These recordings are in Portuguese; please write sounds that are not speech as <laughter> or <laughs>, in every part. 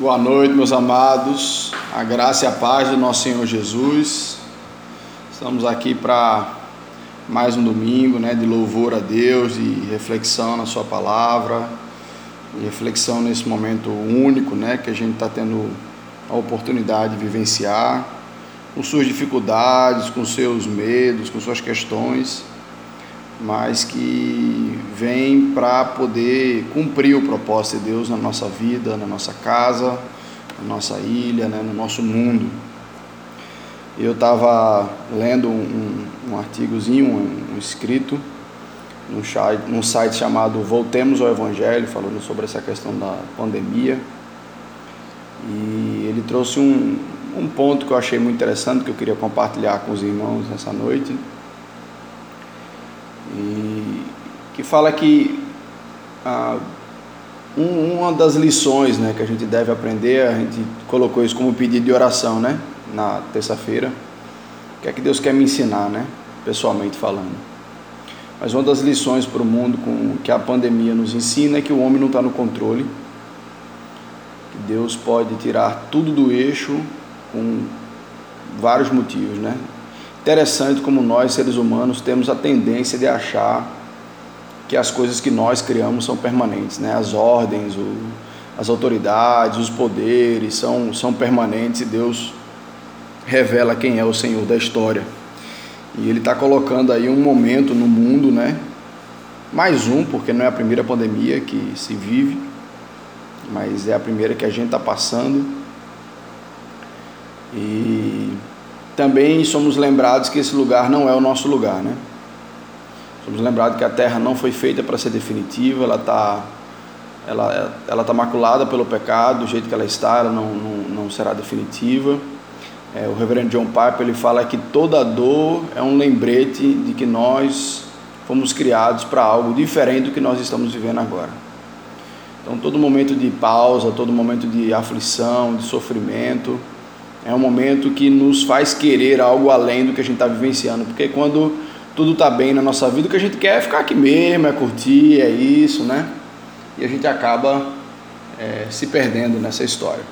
Boa noite, meus amados. A graça e a paz do nosso Senhor Jesus. Estamos aqui para mais um domingo, né, de louvor a Deus, de reflexão na Sua palavra, de reflexão nesse momento único, né, que a gente está tendo a oportunidade de vivenciar, com suas dificuldades, com seus medos, com suas questões, mas que vem para poder cumprir o propósito de Deus na nossa vida, na nossa casa, na nossa ilha, né, no nosso mundo. Eu estava lendo um, um artigozinho, um, um escrito, num site, num site chamado Voltemos ao Evangelho, falando sobre essa questão da pandemia. E ele trouxe um, um ponto que eu achei muito interessante, que eu queria compartilhar com os irmãos nessa noite. E que fala que ah, um, uma das lições né, que a gente deve aprender, a gente colocou isso como pedido de oração né, na terça-feira. Que é que Deus quer me ensinar, né, pessoalmente falando? Mas uma das lições para o mundo com, que a pandemia nos ensina é que o homem não está no controle, que Deus pode tirar tudo do eixo com vários motivos, né? Interessante como nós, seres humanos, temos a tendência de achar que as coisas que nós criamos são permanentes, né? As ordens, o, as autoridades, os poderes são, são permanentes e Deus revela quem é o Senhor da história. E Ele está colocando aí um momento no mundo, né? Mais um, porque não é a primeira pandemia que se vive, mas é a primeira que a gente está passando. E também somos lembrados que esse lugar não é o nosso lugar, né? Somos lembrados que a terra não foi feita para ser definitiva, ela está ela, ela tá maculada pelo pecado, do jeito que ela está, ela não, não, não será definitiva. É, o reverendo John Piper ele fala que toda dor é um lembrete de que nós fomos criados para algo diferente do que nós estamos vivendo agora. Então, todo momento de pausa, todo momento de aflição, de sofrimento, é um momento que nos faz querer algo além do que a gente está vivenciando, porque quando tudo está bem na nossa vida, o que a gente quer é ficar aqui mesmo, é curtir, é isso, né? E a gente acaba é, se perdendo nessa história.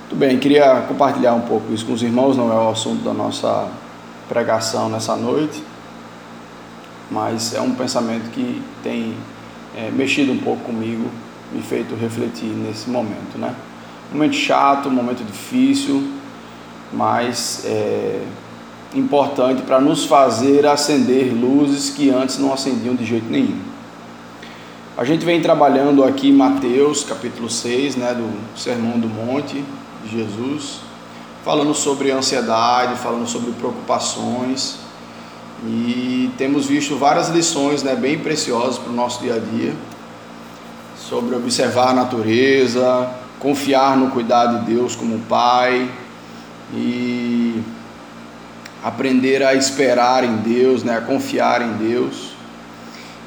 Muito bem, queria compartilhar um pouco isso com os irmãos, não é o assunto da nossa pregação nessa noite, mas é um pensamento que tem é, mexido um pouco comigo, me feito refletir nesse momento, né? Momento chato, momento difícil, mas é importante para nos fazer acender luzes que antes não acendiam de jeito nenhum. A gente vem trabalhando aqui Mateus capítulo 6, né, do Sermão do Monte de Jesus, falando sobre ansiedade, falando sobre preocupações, e temos visto várias lições né, bem preciosas para o nosso dia a dia, sobre observar a natureza, confiar no cuidado de Deus como Pai e aprender a esperar em Deus, né, a confiar em Deus.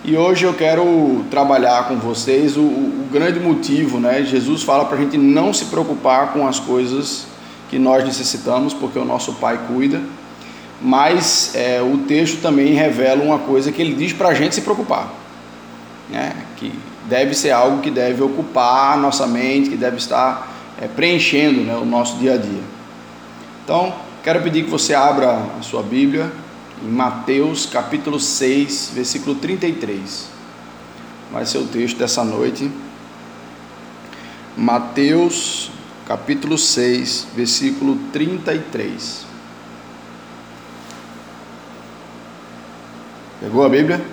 E hoje eu quero trabalhar com vocês o, o grande motivo, né? Jesus fala para a gente não se preocupar com as coisas que nós necessitamos, porque o nosso Pai cuida. Mas é, o texto também revela uma coisa que ele diz para a gente se preocupar, né? Que deve ser algo que deve ocupar a nossa mente, que deve estar é, preenchendo né, o nosso dia a dia. Então, quero pedir que você abra a sua Bíblia em Mateus capítulo 6, versículo 33. Vai ser o texto dessa noite. Mateus capítulo 6, versículo 33. Pegou a Bíblia?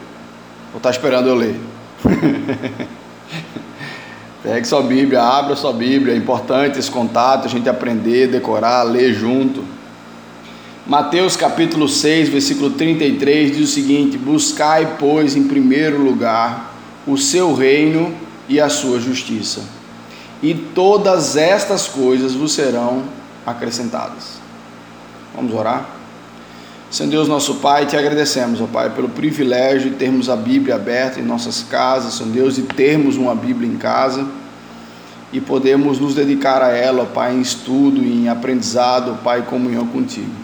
Ou está esperando eu ler? <laughs> Pegue sua Bíblia, abra sua Bíblia, é importante esse contato, a gente aprender, decorar, ler junto. Mateus capítulo 6, versículo 33 diz o seguinte: Buscai, pois, em primeiro lugar o seu reino e a sua justiça, e todas estas coisas vos serão acrescentadas. Vamos orar? Senhor Deus, nosso Pai, te agradecemos, ó Pai, pelo privilégio de termos a Bíblia aberta em nossas casas, Senhor Deus, de termos uma Bíblia em casa e podemos nos dedicar a ela, ó Pai, em estudo, em aprendizado, ó Pai, em comunhão contigo.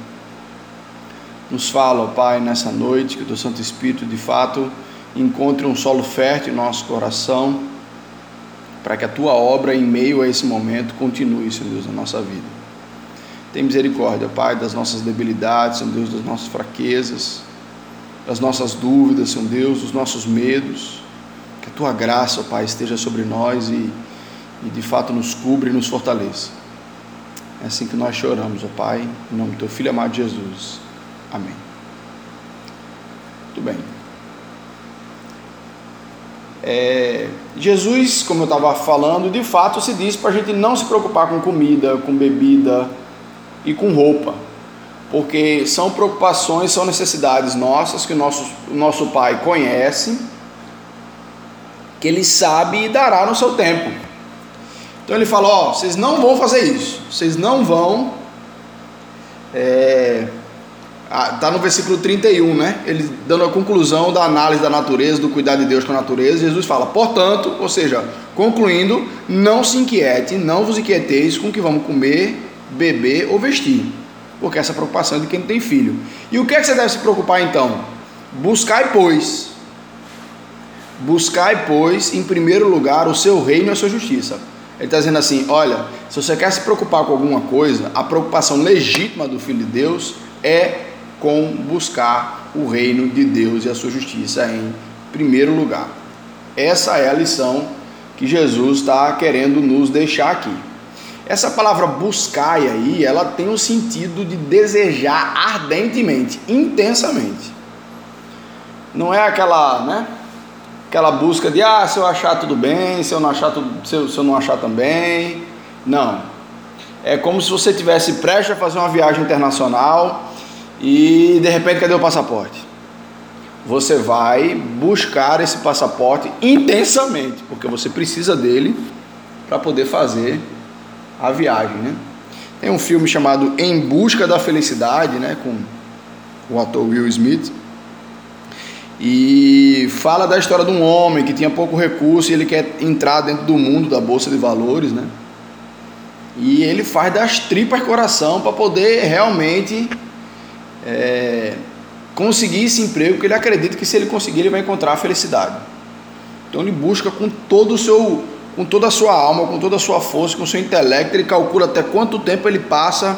Nos fala, ó Pai, nessa noite, que o teu Santo Espírito, de fato, encontre um solo fértil em nosso coração, para que a tua obra em meio a esse momento continue, Senhor Deus, na nossa vida. Tem misericórdia, Pai, das nossas debilidades, Senhor Deus, das nossas fraquezas, das nossas dúvidas, Senhor Deus, dos nossos medos. Que a tua graça, Pai, esteja sobre nós e, e de fato nos cubra e nos fortaleça. É assim que nós choramos, ó Pai, em nome do teu Filho amado Jesus. Amém. Muito bem. É, Jesus, como eu estava falando, de fato se diz para a gente não se preocupar com comida, com bebida e com roupa, porque são preocupações, são necessidades nossas que o nosso, o nosso Pai conhece, que Ele sabe e dará no seu tempo. Então Ele fala: Ó, vocês não vão fazer isso, vocês não vão. É, Está no versículo 31, né? Ele dando a conclusão da análise da natureza, do cuidado de Deus com a natureza. Jesus fala, portanto, ou seja, concluindo, não se inquiete, não vos inquieteis com o que vamos comer, beber ou vestir, porque essa preocupação é de quem tem filho. E o que é que você deve se preocupar então? Buscai, pois, buscai, pois, em primeiro lugar o seu reino e a sua justiça. Ele está dizendo assim: olha, se você quer se preocupar com alguma coisa, a preocupação legítima do Filho de Deus é com buscar o reino de Deus e a sua justiça em primeiro lugar. Essa é a lição que Jesus está querendo nos deixar aqui. Essa palavra buscar aí, ela tem o sentido de desejar ardentemente, intensamente. Não é aquela, né? Aquela busca de ah, se eu achar tudo bem, se eu não achar tudo, se eu, se eu não achar também. Não. É como se você tivesse prestes a fazer uma viagem internacional e de repente cadê o passaporte? Você vai buscar esse passaporte intensamente, porque você precisa dele para poder fazer a viagem, né? Tem um filme chamado Em Busca da Felicidade, né, com o ator Will Smith. E fala da história de um homem que tinha pouco recurso e ele quer entrar dentro do mundo da bolsa de valores, né? E ele faz das tripas coração para poder realmente é, conseguir esse emprego, porque ele acredita que se ele conseguir, ele vai encontrar a felicidade. Então ele busca com todo o seu, com toda a sua alma, com toda a sua força, com o seu intelecto, ele calcula até quanto tempo ele passa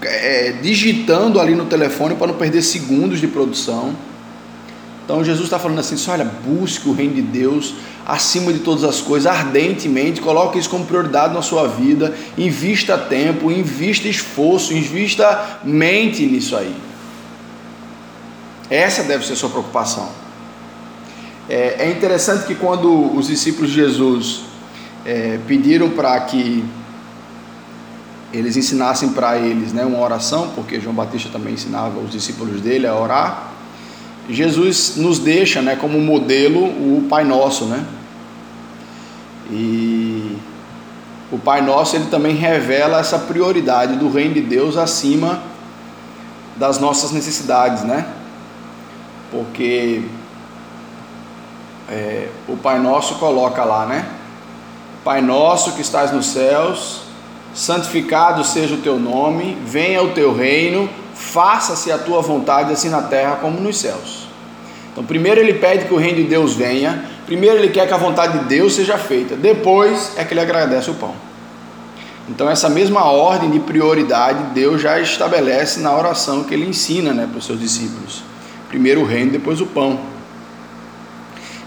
é, digitando ali no telefone para não perder segundos de produção. Então Jesus está falando assim: olha, busque o reino de Deus acima de todas as coisas, ardentemente, coloque isso como prioridade na sua vida, invista tempo, invista esforço, invista mente nisso aí. Essa deve ser a sua preocupação. É, é interessante que quando os discípulos de Jesus é, pediram para que eles ensinassem para eles né, uma oração, porque João Batista também ensinava os discípulos dele a orar, Jesus nos deixa né, como modelo o Pai Nosso, né? E o Pai Nosso ele também revela essa prioridade do reino de Deus acima das nossas necessidades, né? porque é, o Pai Nosso coloca lá, né? Pai Nosso que estás nos céus, santificado seja o teu nome, venha o teu reino, faça-se a tua vontade, assim na terra como nos céus. Então, primeiro ele pede que o reino de Deus venha, primeiro ele quer que a vontade de Deus seja feita, depois é que ele agradece o pão. Então, essa mesma ordem de prioridade Deus já estabelece na oração que ele ensina né, para os seus discípulos. Primeiro o reino, depois o pão.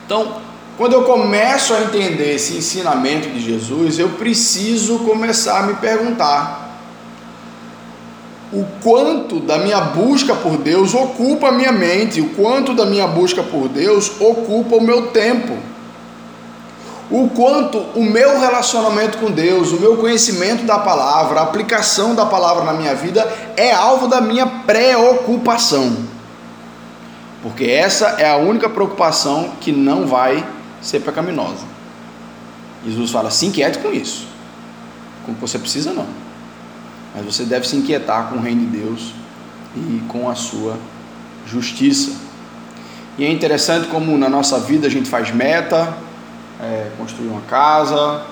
Então, quando eu começo a entender esse ensinamento de Jesus, eu preciso começar a me perguntar: o quanto da minha busca por Deus ocupa a minha mente, o quanto da minha busca por Deus ocupa o meu tempo, o quanto o meu relacionamento com Deus, o meu conhecimento da palavra, a aplicação da palavra na minha vida é alvo da minha preocupação. Porque essa é a única preocupação que não vai ser pecaminosa. Jesus fala: se inquiete com isso. Com o que você precisa, não. Mas você deve se inquietar com o reino de Deus e com a sua justiça. E é interessante como na nossa vida a gente faz meta, é, construir uma casa,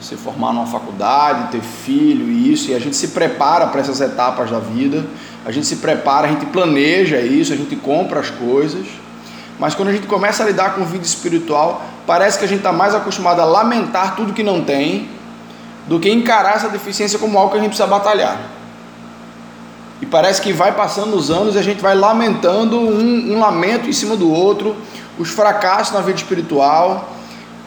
se formar numa faculdade, ter filho e isso, e a gente se prepara para essas etapas da vida, a gente se prepara, a gente planeja isso, a gente compra as coisas, Mas quando a gente começa a lidar com vida espiritual, parece que a gente está mais acostumado a lamentar tudo que não tem do que encarar essa deficiência como algo que a gente precisa batalhar. E parece que vai passando os anos e a gente vai lamentando um, um lamento em cima do outro, os fracassos na vida espiritual,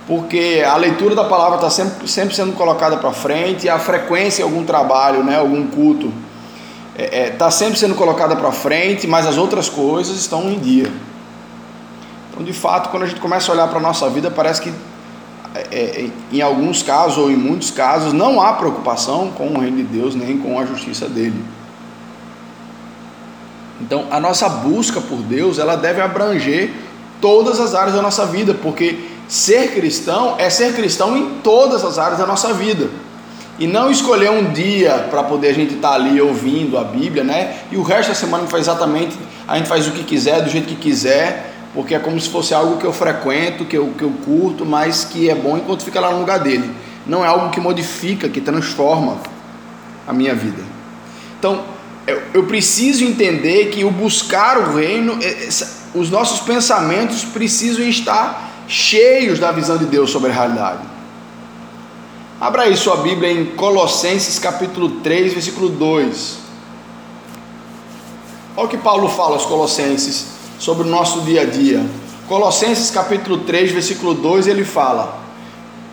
porque a leitura da palavra está sempre, sempre sendo colocada para frente, a frequência em algum trabalho, né, algum culto, está é, é, tá sempre sendo colocada para frente, mas as outras coisas estão em dia. Então, de fato, quando a gente começa a olhar para a nossa vida, parece que é, é, em alguns casos ou em muitos casos não há preocupação com o reino de Deus nem com a justiça dele. Então, a nossa busca por Deus, ela deve abranger todas as áreas da nossa vida, porque ser cristão é ser cristão em todas as áreas da nossa vida. E não escolher um dia para poder a gente estar tá ali ouvindo a Bíblia, né? E o resto da semana faz exatamente, a gente faz o que quiser, do jeito que quiser, porque é como se fosse algo que eu frequento, que eu, que eu curto, mas que é bom enquanto fica lá no lugar dele. Não é algo que modifica, que transforma a minha vida. Então, eu, eu preciso entender que o buscar o reino, é, os nossos pensamentos precisam estar cheios da visão de Deus sobre a realidade. Abra aí sua Bíblia em Colossenses capítulo 3, versículo 2. Olha o que Paulo fala aos Colossenses sobre o nosso dia a dia. Colossenses capítulo 3, versículo 2, ele fala: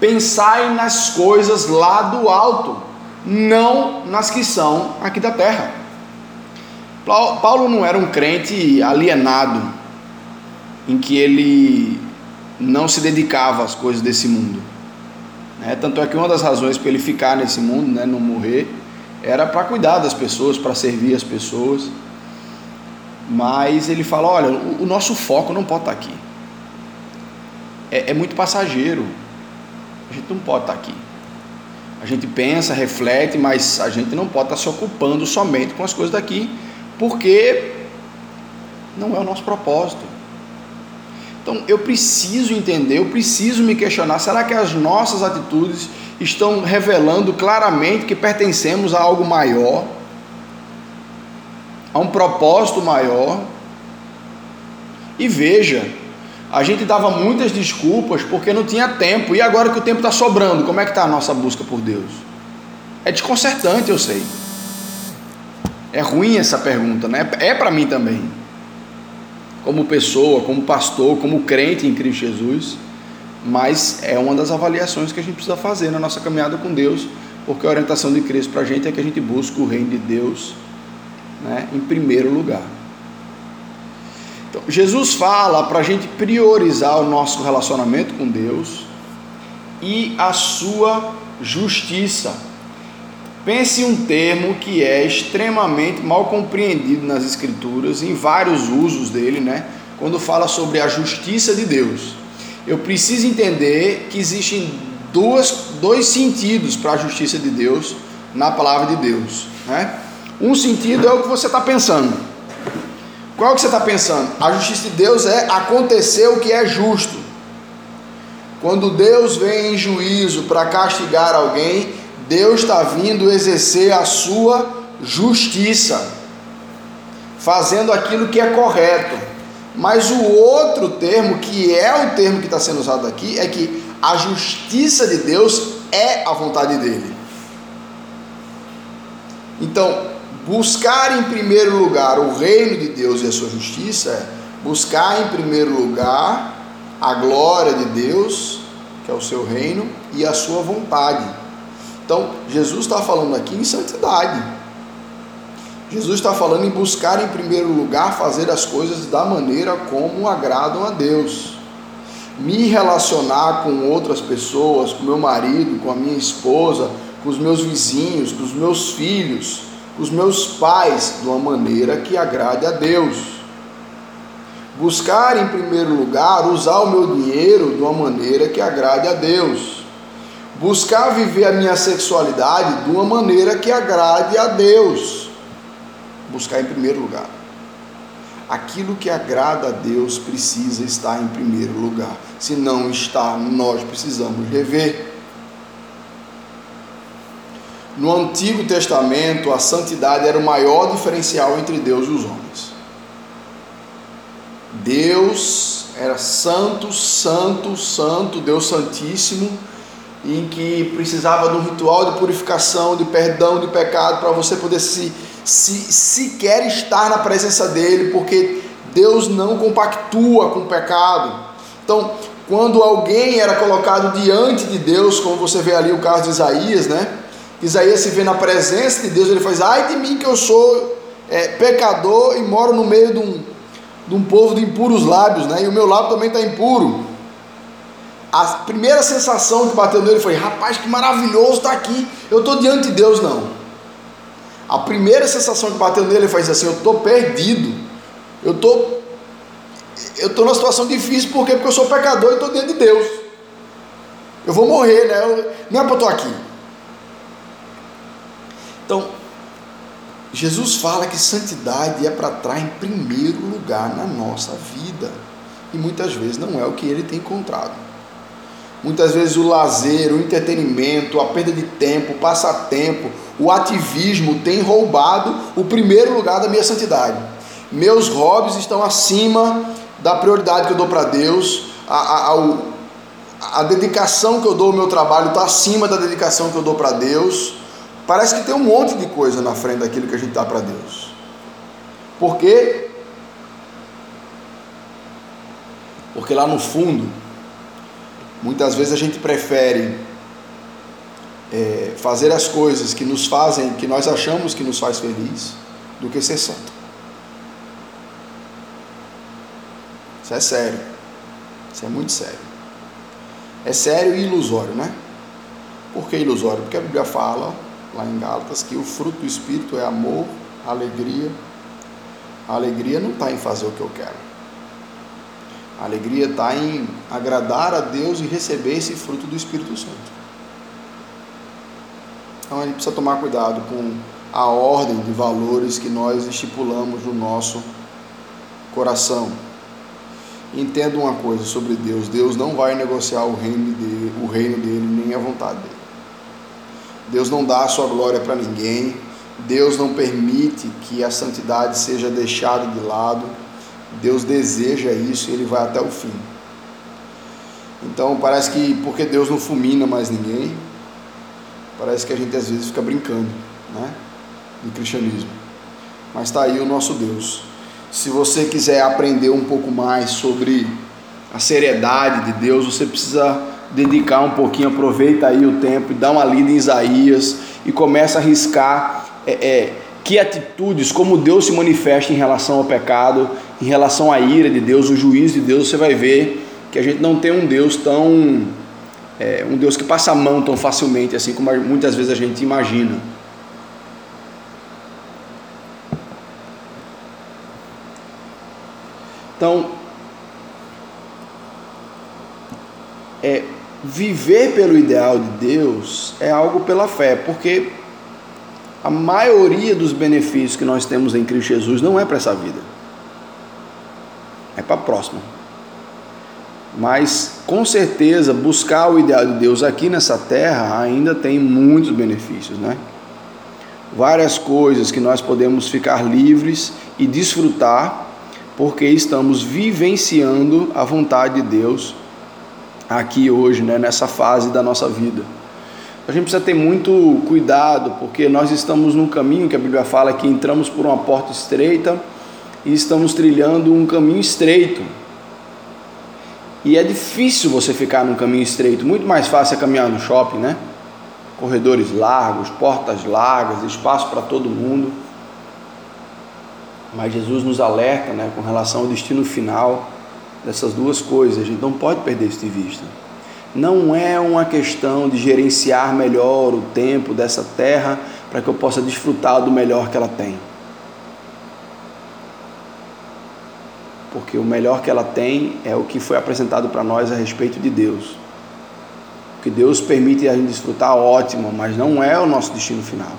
Pensai nas coisas lá do alto, não nas que são aqui da terra. Paulo não era um crente alienado, em que ele não se dedicava às coisas desse mundo. Né? Tanto é que uma das razões para ele ficar nesse mundo, né, não morrer, era para cuidar das pessoas, para servir as pessoas. Mas ele fala: olha, o, o nosso foco não pode estar tá aqui. É, é, muito passageiro. A gente não pode estar tá aqui. A gente pensa, reflete, mas a gente não pode estar tá se ocupando somente com as coisas daqui, porque não é o nosso propósito. Então eu preciso entender, eu preciso me questionar: será que as nossas atitudes estão revelando claramente que pertencemos a algo maior? A um propósito maior. E veja, a gente dava muitas desculpas porque não tinha tempo, e agora que o tempo está sobrando, como é que está a nossa busca por Deus? É desconcertante, eu sei. É ruim essa pergunta, né? É para mim também. Como pessoa, como pastor, como crente em Cristo Jesus, mas é uma das avaliações que a gente precisa fazer na nossa caminhada com Deus, porque a orientação de Cristo para a gente é que a gente busque o reino de Deus né, em primeiro lugar. Então, Jesus fala para a gente priorizar o nosso relacionamento com Deus e a sua justiça. Pense um termo que é extremamente mal compreendido nas Escrituras, em vários usos dele, né? Quando fala sobre a justiça de Deus. Eu preciso entender que existem duas, dois sentidos para a justiça de Deus na palavra de Deus, né? Um sentido é o que você está pensando. Qual é que você está pensando? A justiça de Deus é acontecer o que é justo. Quando Deus vem em juízo para castigar alguém, Deus está vindo exercer a sua justiça, fazendo aquilo que é correto. Mas o outro termo, que é o termo que está sendo usado aqui, é que a justiça de Deus é a vontade dele. Então, Buscar em primeiro lugar o reino de Deus e a sua justiça é buscar em primeiro lugar a glória de Deus, que é o seu reino, e a sua vontade. Então, Jesus está falando aqui em santidade. Jesus está falando em buscar em primeiro lugar fazer as coisas da maneira como agradam a Deus. Me relacionar com outras pessoas, com meu marido, com a minha esposa, com os meus vizinhos, com os meus filhos os meus pais de uma maneira que agrade a Deus. Buscar em primeiro lugar usar o meu dinheiro de uma maneira que agrade a Deus. Buscar viver a minha sexualidade de uma maneira que agrade a Deus. Buscar em primeiro lugar. Aquilo que agrada a Deus precisa estar em primeiro lugar. Se não está, nós precisamos rever. No Antigo Testamento, a santidade era o maior diferencial entre Deus e os homens. Deus era santo, santo, santo, Deus Santíssimo, em que precisava de um ritual de purificação, de perdão de pecado, para você poder se, se sequer estar na presença dele, porque Deus não compactua com o pecado. Então, quando alguém era colocado diante de Deus, como você vê ali o caso de Isaías, né? Isaías se vê na presença de Deus, ele faz: Ai de mim que eu sou é, pecador e moro no meio de um, de um povo de impuros lábios, né? E o meu lábio também está impuro. A primeira sensação que bateu nele foi: rapaz, que maravilhoso está aqui, eu estou diante de Deus, não. A primeira sensação que bateu nele foi assim: eu estou perdido, eu estou eu estou numa situação difícil, por quê? Porque eu sou pecador e estou diante de Deus. Eu vou morrer, né? Eu, não é para eu estar aqui. Então, Jesus fala que santidade é para estar em primeiro lugar na nossa vida. E muitas vezes não é o que ele tem encontrado. Muitas vezes o lazer, o entretenimento, a perda de tempo, o passatempo, o ativismo tem roubado o primeiro lugar da minha santidade. Meus hobbies estão acima da prioridade que eu dou para Deus, a, a, a, a dedicação que eu dou ao meu trabalho está acima da dedicação que eu dou para Deus. Parece que tem um monte de coisa na frente daquilo que a gente dá para Deus. Por quê? Porque lá no fundo, muitas vezes a gente prefere é, fazer as coisas que nos fazem, que nós achamos que nos faz feliz, do que ser santo. Isso é sério. Isso é muito sério. É sério e ilusório, né? Por que ilusório? Porque a Bíblia fala lá em Gálatas, que o fruto do Espírito é amor, alegria. A alegria não está em fazer o que eu quero. A alegria está em agradar a Deus e receber esse fruto do Espírito Santo. Então a gente precisa tomar cuidado com a ordem de valores que nós estipulamos no nosso coração. Entenda uma coisa sobre Deus: Deus não vai negociar o reino dele, o reino dele nem a vontade dele. Deus não dá a sua glória para ninguém. Deus não permite que a santidade seja deixada de lado. Deus deseja isso e ele vai até o fim. Então parece que porque Deus não fulmina mais ninguém, parece que a gente às vezes fica brincando, né? No cristianismo. Mas está aí o nosso Deus. Se você quiser aprender um pouco mais sobre a seriedade de Deus, você precisa dedicar um pouquinho, aproveita aí o tempo dá uma lida em Isaías e começa a riscar é, é, que atitudes, como Deus se manifesta em relação ao pecado, em relação à ira de Deus, o juízo de Deus, você vai ver que a gente não tem um Deus tão. É, um Deus que passa a mão tão facilmente, assim como muitas vezes a gente imagina. Então, é, viver pelo ideal de Deus é algo pela fé, porque a maioria dos benefícios que nós temos em Cristo Jesus não é para essa vida, é para a próxima. Mas com certeza buscar o ideal de Deus aqui nessa terra ainda tem muitos benefícios, né? Várias coisas que nós podemos ficar livres e desfrutar porque estamos vivenciando a vontade de Deus aqui hoje, né, nessa fase da nossa vida. A gente precisa ter muito cuidado, porque nós estamos num caminho que a Bíblia fala que entramos por uma porta estreita e estamos trilhando um caminho estreito. E é difícil você ficar num caminho estreito, muito mais fácil é caminhar no shopping, né? Corredores largos, portas largas, espaço para todo mundo. Mas Jesus nos alerta, né, com relação ao destino final dessas duas coisas, a gente não pode perder isso de vista. Não é uma questão de gerenciar melhor o tempo dessa terra para que eu possa desfrutar do melhor que ela tem. Porque o melhor que ela tem é o que foi apresentado para nós a respeito de Deus. O que Deus permite a gente desfrutar, ótimo, mas não é o nosso destino final.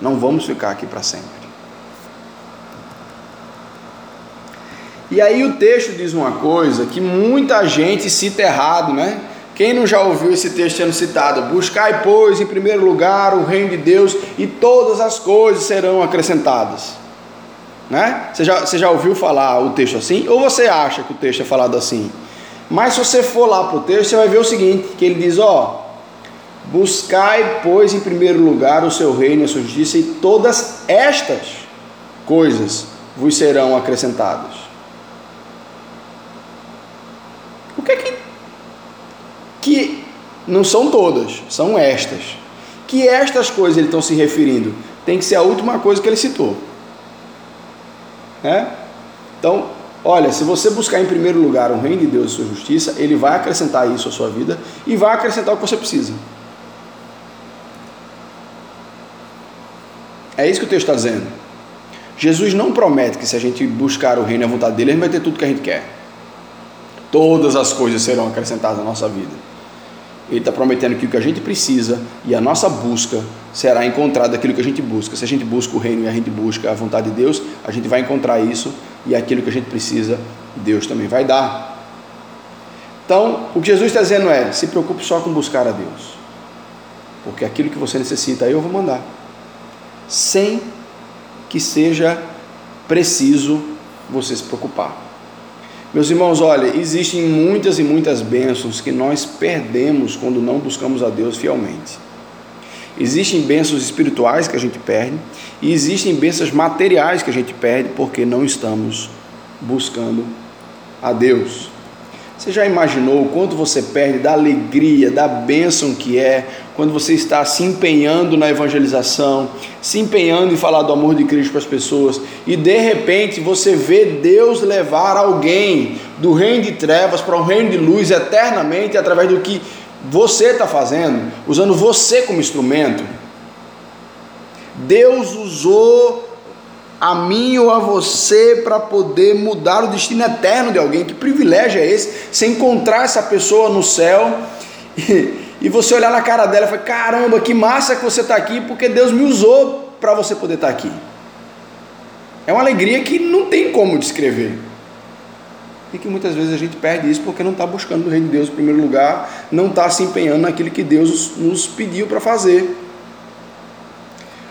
Não vamos ficar aqui para sempre. E aí o texto diz uma coisa que muita gente cita errado, né? Quem não já ouviu esse texto sendo citado? Buscai, pois, em primeiro lugar o reino de Deus e todas as coisas serão acrescentadas. Né? Você, já, você já ouviu falar o texto assim? Ou você acha que o texto é falado assim? Mas se você for lá para o texto, você vai ver o seguinte: que ele diz, ó. Buscai, pois, em primeiro lugar o seu reino e a sua justiça, e todas estas coisas vos serão acrescentadas. O que é que. Que não são todas, são estas. Que estas coisas ele estão se referindo? Tem que ser a última coisa que ele citou. Né? Então, olha, se você buscar em primeiro lugar o reino de Deus e sua justiça, ele vai acrescentar isso à sua vida e vai acrescentar o que você precisa. É isso que o texto está dizendo. Jesus não promete que se a gente buscar o reino e a vontade dele, a gente vai ter tudo que a gente quer. Todas as coisas serão acrescentadas na nossa vida. Ele está prometendo que o que a gente precisa e a nossa busca será encontrado aquilo que a gente busca. Se a gente busca o reino e a gente busca a vontade de Deus, a gente vai encontrar isso e aquilo que a gente precisa, Deus também vai dar. Então, o que Jesus está dizendo é: se preocupe só com buscar a Deus, porque aquilo que você necessita eu vou mandar, sem que seja preciso você se preocupar. Meus irmãos, olha, existem muitas e muitas bênçãos que nós perdemos quando não buscamos a Deus fielmente. Existem bênçãos espirituais que a gente perde e existem bênçãos materiais que a gente perde porque não estamos buscando a Deus. Você já imaginou o quanto você perde da alegria, da bênção que é quando você está se empenhando na evangelização, se empenhando em falar do amor de Cristo para as pessoas e de repente você vê Deus levar alguém do reino de trevas para o reino de luz eternamente através do que você está fazendo, usando você como instrumento? Deus usou a mim ou a você para poder mudar o destino eterno de alguém. Que privilégio é esse? Você encontrar essa pessoa no céu <laughs> e, e você olhar na cara dela e falar: caramba, que massa que você está aqui, porque Deus me usou para você poder estar tá aqui. É uma alegria que não tem como descrever. E que muitas vezes a gente perde isso porque não está buscando o reino de Deus em primeiro lugar, não está se empenhando naquilo que Deus nos pediu para fazer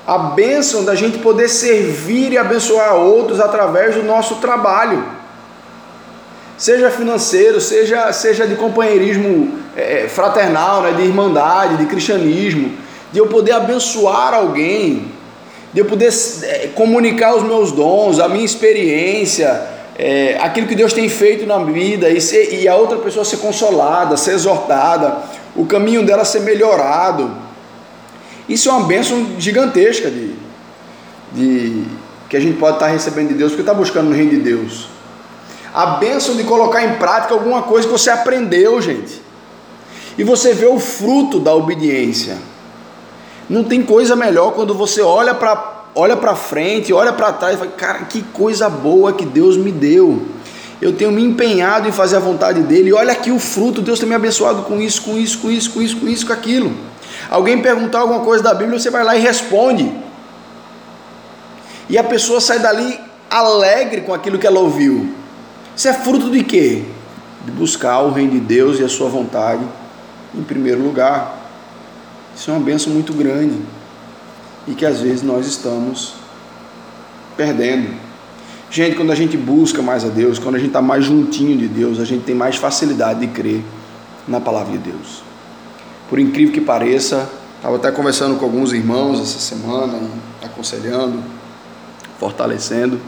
a bênção da gente poder servir e abençoar outros através do nosso trabalho, seja financeiro, seja, seja de companheirismo é, fraternal, né, de irmandade, de cristianismo, de eu poder abençoar alguém, de eu poder é, comunicar os meus dons, a minha experiência, é, aquilo que Deus tem feito na vida e, ser, e a outra pessoa ser consolada, ser exortada, o caminho dela ser melhorado isso é uma bênção gigantesca de, de que a gente pode estar recebendo de Deus, porque está buscando no reino de Deus. A bênção de colocar em prática alguma coisa que você aprendeu, gente. E você vê o fruto da obediência. Não tem coisa melhor quando você olha para olha para frente, olha para trás e fala: "Cara, que coisa boa que Deus me deu. Eu tenho me empenhado em fazer a vontade dele. E olha aqui o fruto, Deus tem me abençoado com isso, com isso, com isso, com isso, com isso, com aquilo." Alguém perguntar alguma coisa da Bíblia, você vai lá e responde. E a pessoa sai dali alegre com aquilo que ela ouviu. Isso é fruto de quê? De buscar o reino de Deus e a sua vontade em primeiro lugar. Isso é uma benção muito grande e que às vezes nós estamos perdendo. Gente, quando a gente busca mais a Deus, quando a gente está mais juntinho de Deus, a gente tem mais facilidade de crer na palavra de Deus. Por incrível que pareça, estava até conversando com alguns irmãos essa semana, aconselhando, fortalecendo,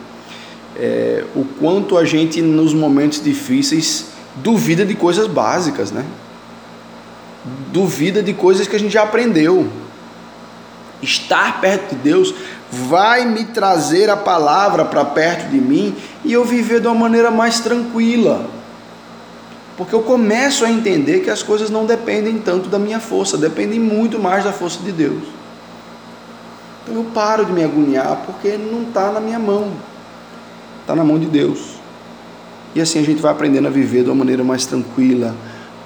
é, o quanto a gente nos momentos difíceis duvida de coisas básicas, né? Duvida de coisas que a gente já aprendeu. Estar perto de Deus vai me trazer a palavra para perto de mim e eu viver de uma maneira mais tranquila porque eu começo a entender que as coisas não dependem tanto da minha força, dependem muito mais da força de Deus. Então eu paro de me agoniar porque não está na minha mão, está na mão de Deus. E assim a gente vai aprendendo a viver de uma maneira mais tranquila,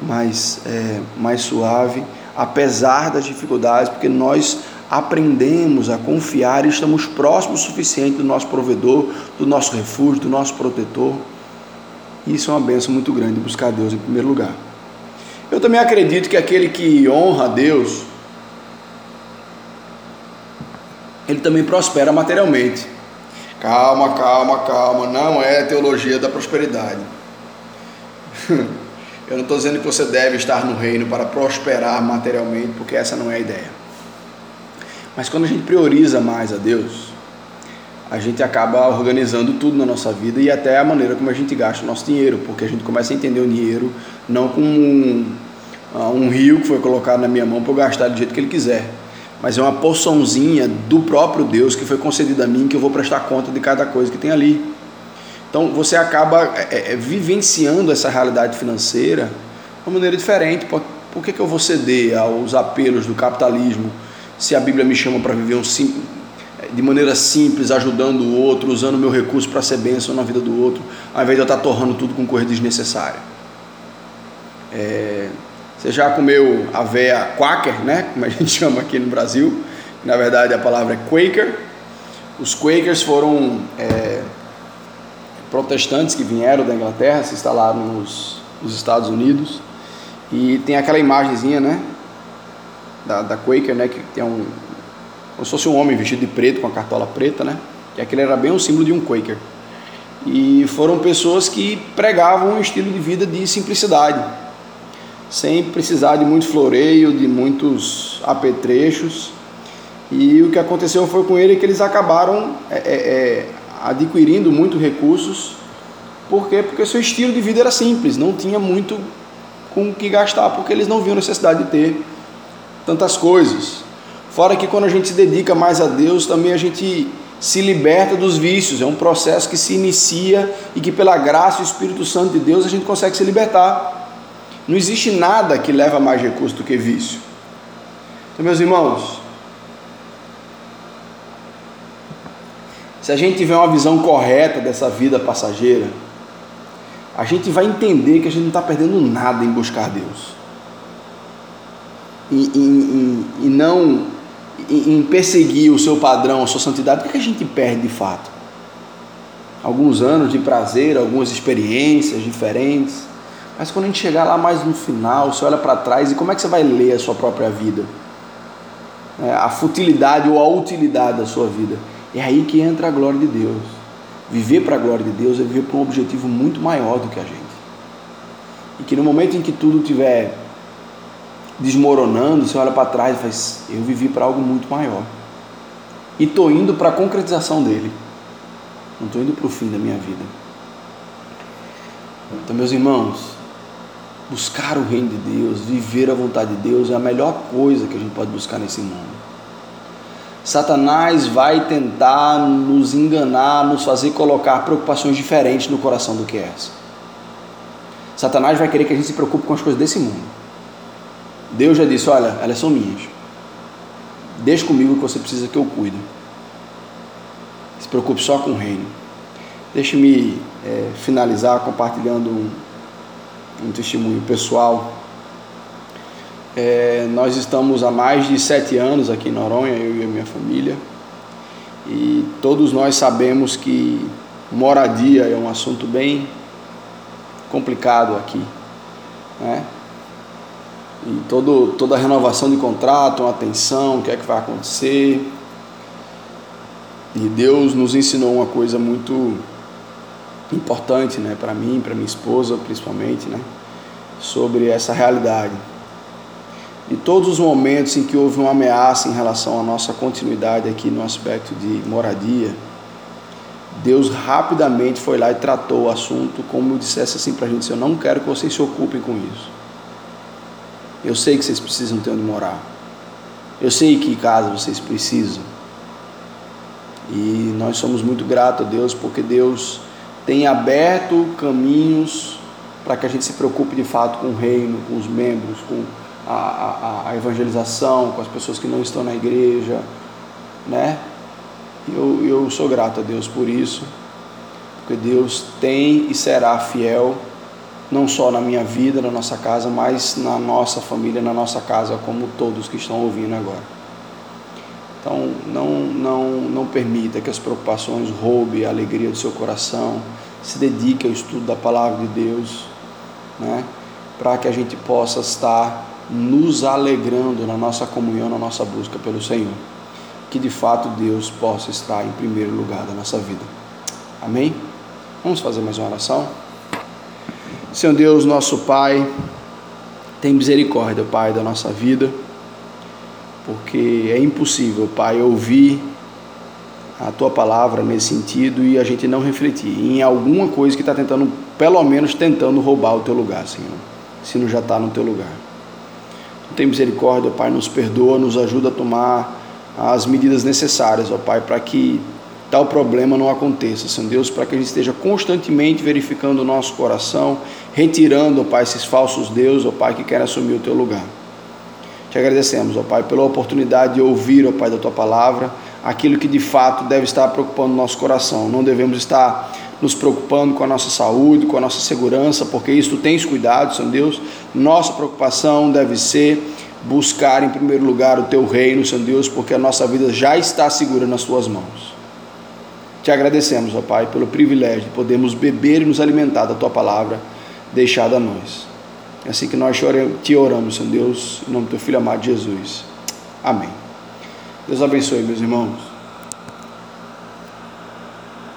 mais, é, mais suave, apesar das dificuldades, porque nós aprendemos a confiar e estamos próximos o suficiente do nosso provedor, do nosso refúgio, do nosso protetor. Isso é uma benção muito grande, buscar Deus em primeiro lugar. Eu também acredito que aquele que honra a Deus, ele também prospera materialmente. Calma, calma, calma. Não é teologia da prosperidade. <laughs> Eu não estou dizendo que você deve estar no reino para prosperar materialmente, porque essa não é a ideia. Mas quando a gente prioriza mais a Deus, a gente acaba organizando tudo na nossa vida e até a maneira como a gente gasta o nosso dinheiro, porque a gente começa a entender o dinheiro não como um, ah, um rio que foi colocado na minha mão para eu gastar do jeito que ele quiser, mas é uma porçãozinha do próprio Deus que foi concedida a mim que eu vou prestar conta de cada coisa que tem ali. Então você acaba é, é, vivenciando essa realidade financeira de uma maneira diferente. Por, por que, que eu vou ceder aos apelos do capitalismo se a Bíblia me chama para viver um sim, de maneira simples, ajudando o outro, usando o meu recurso para ser bênção na vida do outro, ao invés de eu estar torrando tudo com coisa desnecessária? É, você já comeu a veia quaker, né? Como a gente <laughs> chama aqui no Brasil. Na verdade a palavra é Quaker. Os Quakers foram é, protestantes que vieram da Inglaterra, se instalaram nos, nos Estados Unidos. E tem aquela imagenzinha, né? Da, da Quaker, né? Que tem um. Como se fosse um homem vestido de preto, com a cartola preta, né? Que aquele era bem o símbolo de um Quaker. E foram pessoas que pregavam um estilo de vida de simplicidade, sem precisar de muito floreio, de muitos apetrechos. E o que aconteceu foi com ele que eles acabaram é, é, é adquirindo muitos recursos. Por quê? Porque seu estilo de vida era simples, não tinha muito com o que gastar, porque eles não viam necessidade de ter tantas coisas. Fora que quando a gente se dedica mais a Deus, também a gente se liberta dos vícios. É um processo que se inicia e que pela graça e Espírito Santo de Deus a gente consegue se libertar. Não existe nada que leva mais recurso do que vício. Então, meus irmãos, se a gente tiver uma visão correta dessa vida passageira, a gente vai entender que a gente não está perdendo nada em buscar Deus. E, e, e, e não em perseguir o seu padrão, a sua santidade, o que, é que a gente perde de fato? Alguns anos de prazer, algumas experiências diferentes. Mas quando a gente chegar lá mais no final, você olha para trás e como é que você vai ler a sua própria vida? É, a futilidade ou a utilidade da sua vida. É aí que entra a glória de Deus. Viver para a glória de Deus é viver para um objetivo muito maior do que a gente. E que no momento em que tudo estiver desmoronando, você olha para trás e faz: Eu vivi para algo muito maior. E estou indo para a concretização dele. Não estou indo para o fim da minha vida. Então, meus irmãos, buscar o reino de Deus, viver a vontade de Deus é a melhor coisa que a gente pode buscar nesse mundo. Satanás vai tentar nos enganar, nos fazer colocar preocupações diferentes no coração do que é essa. Satanás vai querer que a gente se preocupe com as coisas desse mundo. Deus já disse: Olha, elas são minhas. Deixe comigo que você precisa que eu cuide. Se preocupe só com o reino. Deixe-me é, finalizar compartilhando um, um testemunho pessoal é, nós estamos há mais de sete anos aqui em Noronha, eu e a minha família, e todos nós sabemos que moradia é um assunto bem complicado aqui, né? E todo, toda renovação de contrato, uma atenção, o que é que vai acontecer. E Deus nos ensinou uma coisa muito importante, né, para mim, para minha esposa, principalmente, né, sobre essa realidade e todos os momentos em que houve uma ameaça em relação à nossa continuidade aqui no aspecto de moradia, Deus rapidamente foi lá e tratou o assunto como dissesse assim para a gente: Eu não quero que vocês se ocupem com isso. Eu sei que vocês precisam ter onde morar. Eu sei que casa vocês precisam. E nós somos muito gratos a Deus porque Deus tem aberto caminhos para que a gente se preocupe de fato com o reino, com os membros, com a, a, a evangelização com as pessoas que não estão na igreja, né? Eu, eu sou grato a Deus por isso, porque Deus tem e será fiel, não só na minha vida, na nossa casa, mas na nossa família, na nossa casa, como todos que estão ouvindo agora. Então, não, não, não permita que as preocupações roubem a alegria do seu coração. Se dedique ao estudo da palavra de Deus, né? para que a gente possa estar nos alegrando na nossa comunhão, na nossa busca pelo Senhor. que de fato Deus possa estar em primeiro lugar da nossa vida. Amém? Vamos fazer mais uma oração? Senhor Deus, nosso Pai, tem misericórdia, Pai, da nossa vida, porque é impossível, Pai, ouvir a tua palavra nesse sentido e a gente não refletir em alguma coisa que está tentando, pelo menos tentando roubar o teu lugar, Senhor, se não já está no teu lugar. Tem misericórdia, Pai, nos perdoa, nos ajuda a tomar as medidas necessárias, ó Pai, para que tal problema não aconteça, Senhor Deus, para que a gente esteja constantemente verificando o nosso coração, retirando, ó Pai, esses falsos deuses, ó Pai, que querem assumir o teu lugar. Te agradecemos, ó Pai, pela oportunidade de ouvir, ó Pai, da tua palavra, aquilo que de fato deve estar preocupando o nosso coração. Não devemos estar nos preocupando com a nossa saúde, com a nossa segurança, porque isso tu tens cuidado, Senhor Deus. Nossa preocupação deve ser buscar em primeiro lugar o teu reino, Senhor Deus, porque a nossa vida já está segura nas tuas mãos. Te agradecemos, ó Pai, pelo privilégio de podermos beber e nos alimentar da tua palavra deixada a nós. É assim que nós te oramos, Senhor Deus, em nome do teu filho amado Jesus. Amém. Deus abençoe, meus irmãos.